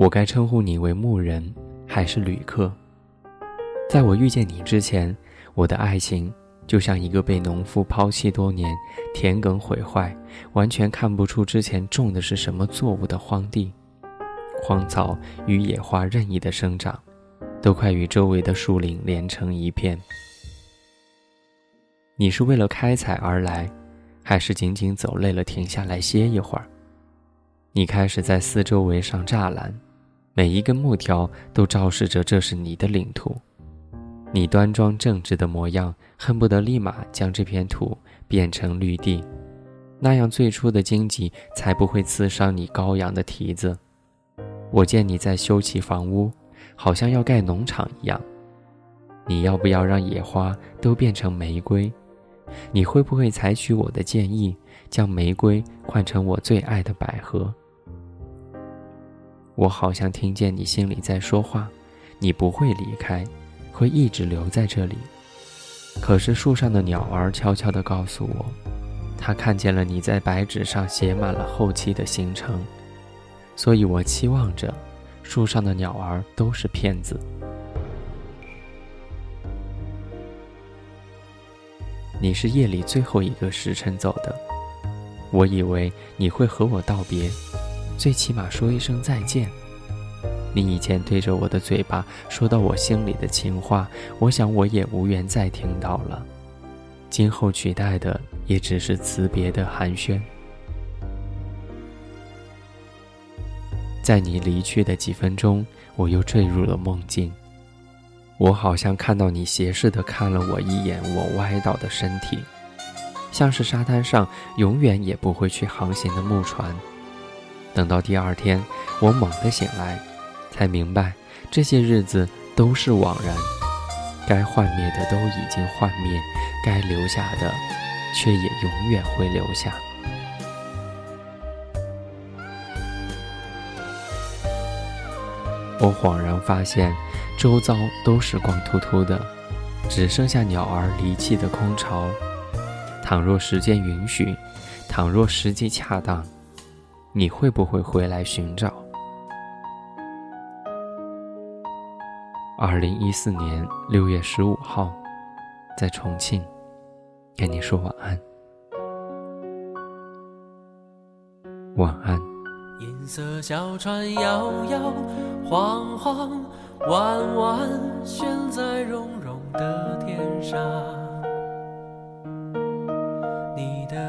我该称呼你为牧人，还是旅客？在我遇见你之前，我的爱情就像一个被农夫抛弃多年、田埂毁坏、完全看不出之前种的是什么作物的荒地，荒草与野花任意的生长，都快与周围的树林连成一片。你是为了开采而来，还是仅仅走累了停下来歇一会儿？你开始在四周围上栅栏，每一根木条都昭示着这是你的领土。你端庄正直的模样，恨不得立马将这片土变成绿地，那样最初的荆棘才不会刺伤你羔羊的蹄子。我见你在修葺房屋，好像要盖农场一样。你要不要让野花都变成玫瑰？你会不会采取我的建议，将玫瑰换成我最爱的百合？我好像听见你心里在说话，你不会离开。会一直留在这里，可是树上的鸟儿悄悄地告诉我，它看见了你在白纸上写满了后期的行程，所以我期望着，树上的鸟儿都是骗子。你是夜里最后一个时辰走的，我以为你会和我道别，最起码说一声再见。你以前对着我的嘴巴说到我心里的情话，我想我也无缘再听到了。今后取代的也只是辞别的寒暄。在你离去的几分钟，我又坠入了梦境。我好像看到你斜视的看了我一眼，我歪倒的身体，像是沙滩上永远也不会去航行的木船。等到第二天，我猛地醒来。才明白，这些日子都是枉然。该幻灭的都已经幻灭，该留下的，却也永远会留下。我恍然发现，周遭都是光秃秃的，只剩下鸟儿离弃的空巢。倘若时间允许，倘若时机恰当，你会不会回来寻找？二零一四年六月十五号，在重庆，跟你说晚安。晚安。银色小船摇摇晃晃，弯弯悬在绒绒的天上。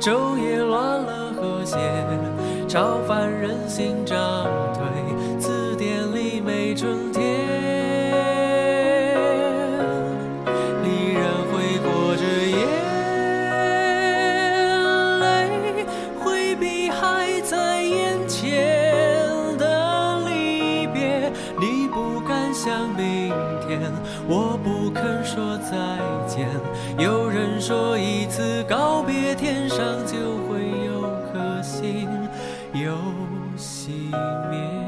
昼夜乱了和谐，潮泛人心涨退，我不肯说再见。有人说一次告别，天上就会有颗星又熄灭。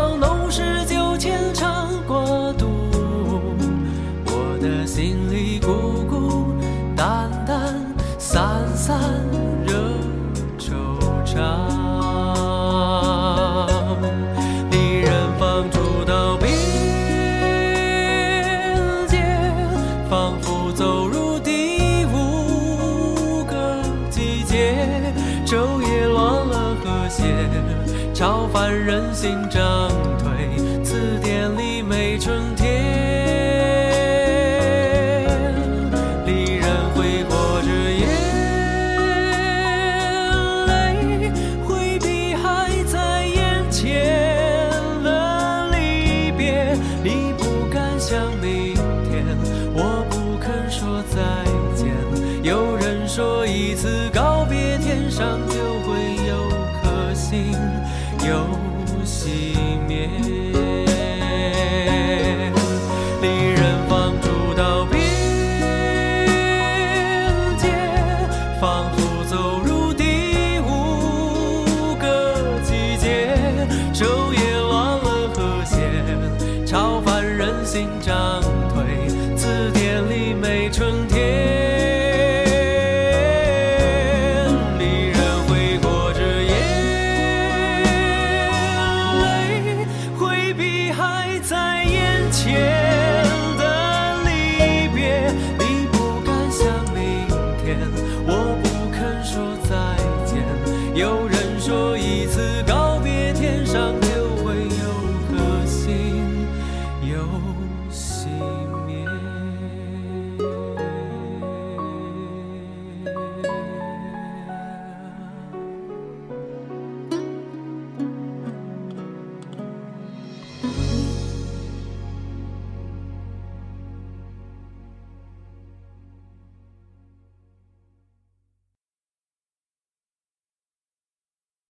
昼夜乱了和谐，超凡人心涨退，词典里没春天。离人挥霍着眼泪，挥避还在眼前的离别。你不敢想明天，我不肯说再。长腿，字典里没春天。依然着，还在。